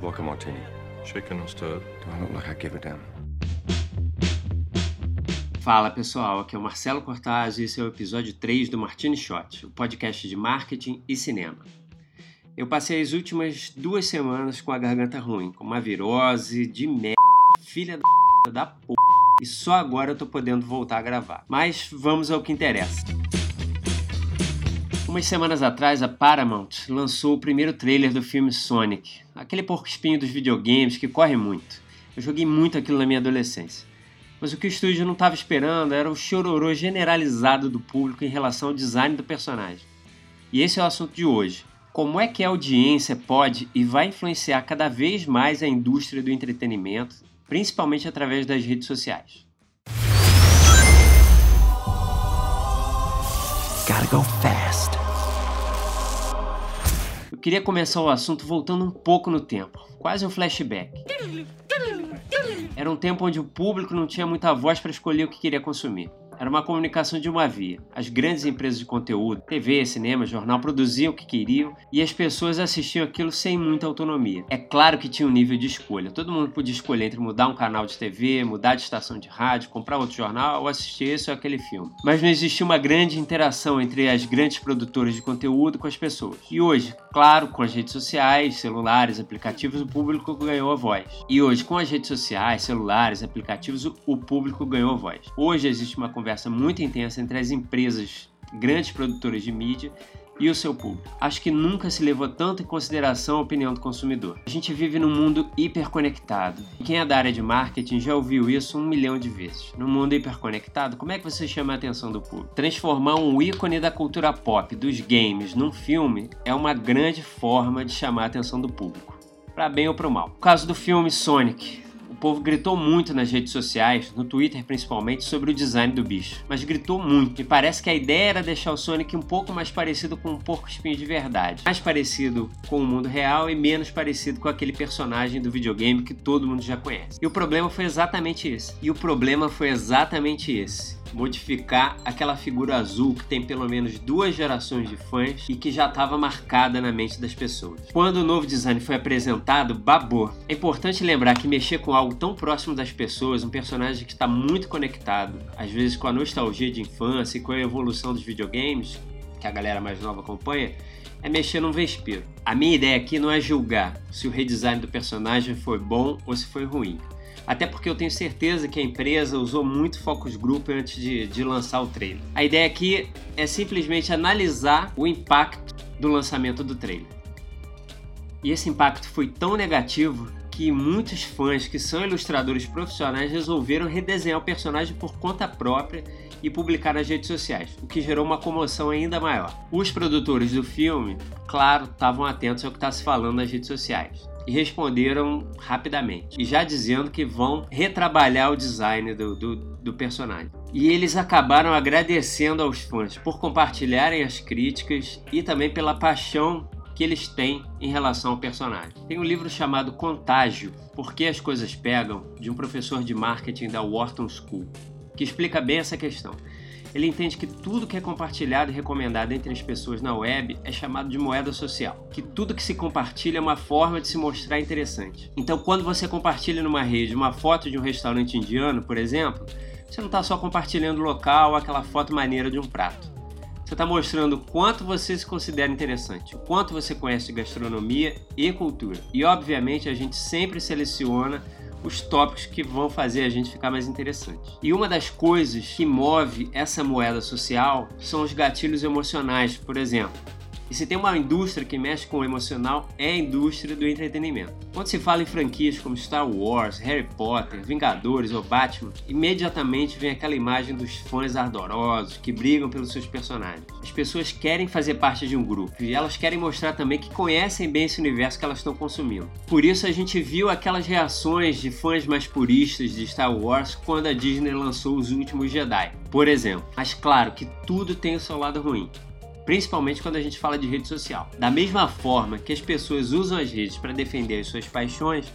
Vodka martini. Shaken and stirred. Do I look like I give a damn? Fala pessoal, aqui é o Marcelo Cortaz e esse é o episódio 3 do Martini Shot, o podcast de marketing e cinema. Eu passei as últimas duas semanas com a garganta ruim, com uma virose de merda, filha da, da p, e só agora eu tô podendo voltar a gravar. Mas vamos ao que interessa. Umas semanas atrás, a Paramount lançou o primeiro trailer do filme Sonic, aquele porco espinho dos videogames que corre muito. Eu joguei muito aquilo na minha adolescência. Mas o que o estúdio não estava esperando era o chororô generalizado do público em relação ao design do personagem. E esse é o assunto de hoje. Como é que a audiência pode e vai influenciar cada vez mais a indústria do entretenimento, principalmente através das redes sociais? Gotta go fast. Queria começar o assunto voltando um pouco no tempo, quase um flashback. Era um tempo onde o público não tinha muita voz para escolher o que queria consumir. Era uma comunicação de uma via. As grandes empresas de conteúdo, TV, cinema, jornal, produziam o que queriam e as pessoas assistiam aquilo sem muita autonomia. É claro que tinha um nível de escolha. Todo mundo podia escolher entre mudar um canal de TV, mudar de estação de rádio, comprar outro jornal ou assistir esse ou aquele filme. Mas não existia uma grande interação entre as grandes produtoras de conteúdo com as pessoas. E hoje, claro, com as redes sociais, celulares, aplicativos, o público ganhou a voz. E hoje, com as redes sociais, celulares, aplicativos, o público ganhou a voz. Hoje existe uma conversa conversa muito intensa entre as empresas, grandes produtoras de mídia e o seu público. Acho que nunca se levou tanto em consideração a opinião do consumidor. A gente vive num mundo hiperconectado. Quem é da área de marketing já ouviu isso um milhão de vezes. No mundo hiperconectado, como é que você chama a atenção do público? Transformar um ícone da cultura pop, dos games, num filme é uma grande forma de chamar a atenção do público. Para bem ou para mal. O caso do filme Sonic, povo gritou muito nas redes sociais, no Twitter principalmente, sobre o design do bicho. Mas gritou muito. E parece que a ideia era deixar o Sonic um pouco mais parecido com um porco espinho de verdade. Mais parecido com o mundo real e menos parecido com aquele personagem do videogame que todo mundo já conhece. E o problema foi exatamente esse. E o problema foi exatamente esse modificar aquela figura azul que tem pelo menos duas gerações de fãs e que já estava marcada na mente das pessoas. Quando o novo design foi apresentado, babou. É importante lembrar que mexer com algo tão próximo das pessoas, um personagem que está muito conectado, às vezes com a nostalgia de infância e com a evolução dos videogames, que a galera mais nova acompanha, é mexer num vespeiro. A minha ideia aqui não é julgar se o redesign do personagem foi bom ou se foi ruim. Até porque eu tenho certeza que a empresa usou muito focus group antes de, de lançar o trailer. A ideia aqui é simplesmente analisar o impacto do lançamento do trailer. E esse impacto foi tão negativo que muitos fãs que são ilustradores profissionais resolveram redesenhar o personagem por conta própria e publicar nas redes sociais, o que gerou uma comoção ainda maior. Os produtores do filme, claro, estavam atentos ao que está se falando nas redes sociais e responderam rapidamente, e já dizendo que vão retrabalhar o design do, do, do personagem. E eles acabaram agradecendo aos fãs por compartilharem as críticas e também pela paixão que eles têm em relação ao personagem. Tem um livro chamado Contágio: Por que as coisas pegam, de um professor de marketing da Wharton School, que explica bem essa questão. Ele entende que tudo que é compartilhado e recomendado entre as pessoas na web é chamado de moeda social, que tudo que se compartilha é uma forma de se mostrar interessante. Então, quando você compartilha numa rede uma foto de um restaurante indiano, por exemplo, você não está só compartilhando o local, aquela foto maneira de um prato. Você está mostrando o quanto você se considera interessante, o quanto você conhece gastronomia e cultura. E obviamente a gente sempre seleciona os tópicos que vão fazer a gente ficar mais interessante. E uma das coisas que move essa moeda social são os gatilhos emocionais, por exemplo. E se tem uma indústria que mexe com o emocional, é a indústria do entretenimento. Quando se fala em franquias como Star Wars, Harry Potter, Vingadores ou Batman, imediatamente vem aquela imagem dos fãs ardorosos que brigam pelos seus personagens. As pessoas querem fazer parte de um grupo e elas querem mostrar também que conhecem bem esse universo que elas estão consumindo. Por isso a gente viu aquelas reações de fãs mais puristas de Star Wars quando a Disney lançou Os Últimos Jedi, por exemplo. Mas claro que tudo tem o seu lado ruim principalmente quando a gente fala de rede social. Da mesma forma que as pessoas usam as redes para defender as suas paixões,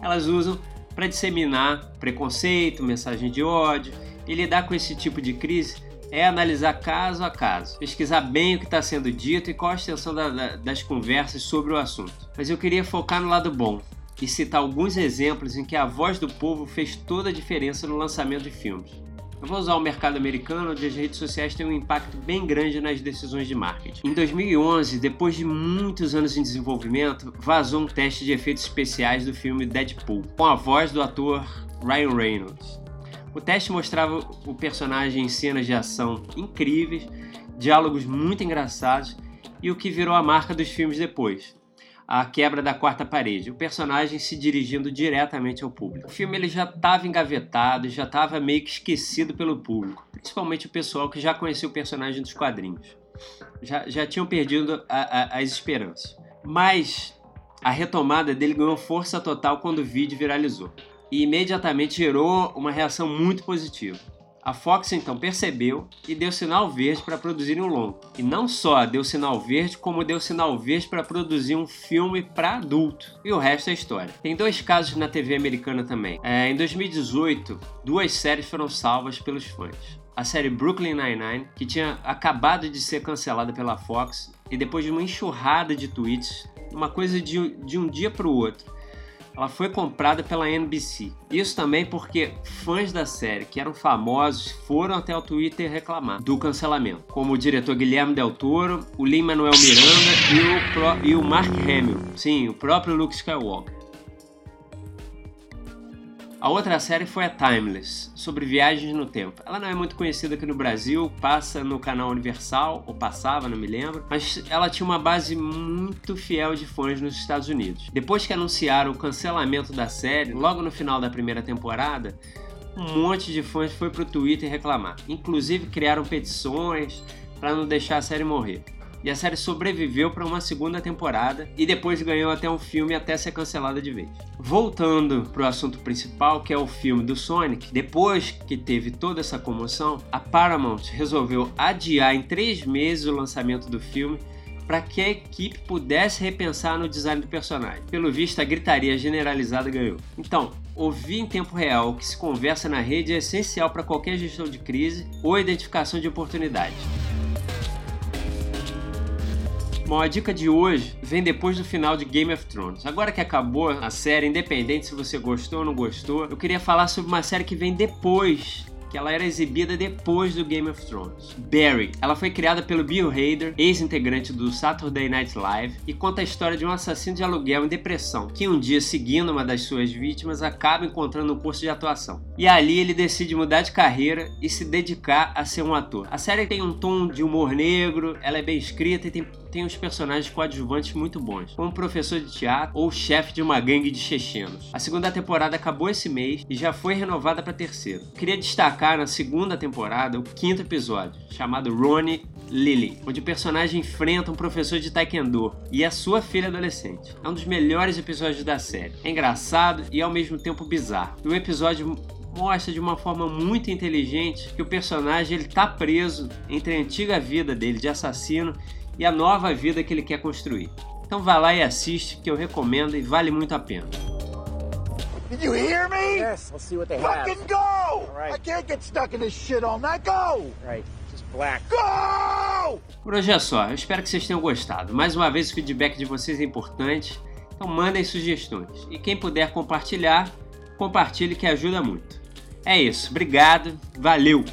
elas usam para disseminar preconceito, mensagem de ódio e lidar com esse tipo de crise é analisar caso a caso, pesquisar bem o que está sendo dito e qual a extensão da, da, das conversas sobre o assunto. Mas eu queria focar no lado bom, e citar alguns exemplos em que a voz do povo fez toda a diferença no lançamento de filmes. Eu vou usar o mercado americano, onde as redes sociais têm um impacto bem grande nas decisões de marketing. Em 2011, depois de muitos anos em desenvolvimento, vazou um teste de efeitos especiais do filme Deadpool, com a voz do ator Ryan Reynolds. O teste mostrava o personagem em cenas de ação incríveis, diálogos muito engraçados e o que virou a marca dos filmes depois, a quebra da quarta parede, o personagem se dirigindo diretamente ao público. O filme ele já estava engavetado, já estava meio que esquecido pelo público, principalmente o pessoal que já conhecia o personagem dos quadrinhos. Já, já tinham perdido a, a, as esperanças. Mas a retomada dele ganhou força total quando o vídeo viralizou e imediatamente gerou uma reação muito positiva. A Fox então percebeu e deu sinal verde para produzir um longo. E não só deu sinal verde, como deu sinal verde para produzir um filme para adulto. E o resto é história. Tem dois casos na TV americana também. É, em 2018, duas séries foram salvas pelos fãs. A série Brooklyn Nine-Nine, que tinha acabado de ser cancelada pela Fox, e depois de uma enxurrada de tweets, uma coisa de, de um dia para o outro, ela foi comprada pela NBC. Isso também porque fãs da série que eram famosos foram até o Twitter reclamar do cancelamento, como o diretor Guilherme Del Toro, o Lin-Manuel Miranda e o, e o Mark Hamill, sim, o próprio Luke Skywalker. A outra série foi a Timeless, sobre viagens no tempo. Ela não é muito conhecida aqui no Brasil, passa no canal Universal, ou passava, não me lembro, mas ela tinha uma base muito fiel de fãs nos Estados Unidos. Depois que anunciaram o cancelamento da série, logo no final da primeira temporada, um monte de fãs foi pro Twitter reclamar. Inclusive criaram petições para não deixar a série morrer e a série sobreviveu para uma segunda temporada e depois ganhou até um filme até ser cancelada de vez. Voltando para o assunto principal, que é o filme do Sonic, depois que teve toda essa comoção, a Paramount resolveu adiar em três meses o lançamento do filme para que a equipe pudesse repensar no design do personagem. Pelo visto, a gritaria generalizada ganhou. Então, ouvir em tempo real o que se conversa na rede é essencial para qualquer gestão de crise ou identificação de oportunidades. Bom, a dica de hoje vem depois do final de Game of Thrones. Agora que acabou a série, independente se você gostou ou não gostou, eu queria falar sobre uma série que vem depois que ela era exibida depois do Game of Thrones. Barry. Ela foi criada pelo Bill Hader, ex-integrante do Saturday Night Live, e conta a história de um assassino de aluguel em depressão, que um dia, seguindo uma das suas vítimas, acaba encontrando um curso de atuação. E ali ele decide mudar de carreira e se dedicar a ser um ator. A série tem um tom de humor negro, ela é bem escrita e tem tem uns personagens coadjuvantes muito bons, como professor de teatro ou chefe de uma gangue de chechenos. A segunda temporada acabou esse mês e já foi renovada para terceira. Queria destacar na segunda temporada o quinto episódio, chamado Ronnie Lily, onde o personagem enfrenta um professor de taekwondo e a sua filha adolescente. É um dos melhores episódios da série. É engraçado e ao mesmo tempo bizarro. E o episódio mostra de uma forma muito inteligente que o personagem ele tá preso entre a antiga vida dele de assassino e a nova vida que ele quer construir. Então vá lá e assiste, que eu recomendo e vale muito a pena. Did you hear me? Yes, we'll see what they Fucking have. go! All right. I can't get stuck in this shit all night. Go! Right, just black. Go! Por hoje é só. Eu espero que vocês tenham gostado. Mais uma vez, o feedback de vocês é importante. Então mandem sugestões. E quem puder compartilhar, compartilhe que ajuda muito. É isso. Obrigado. Valeu!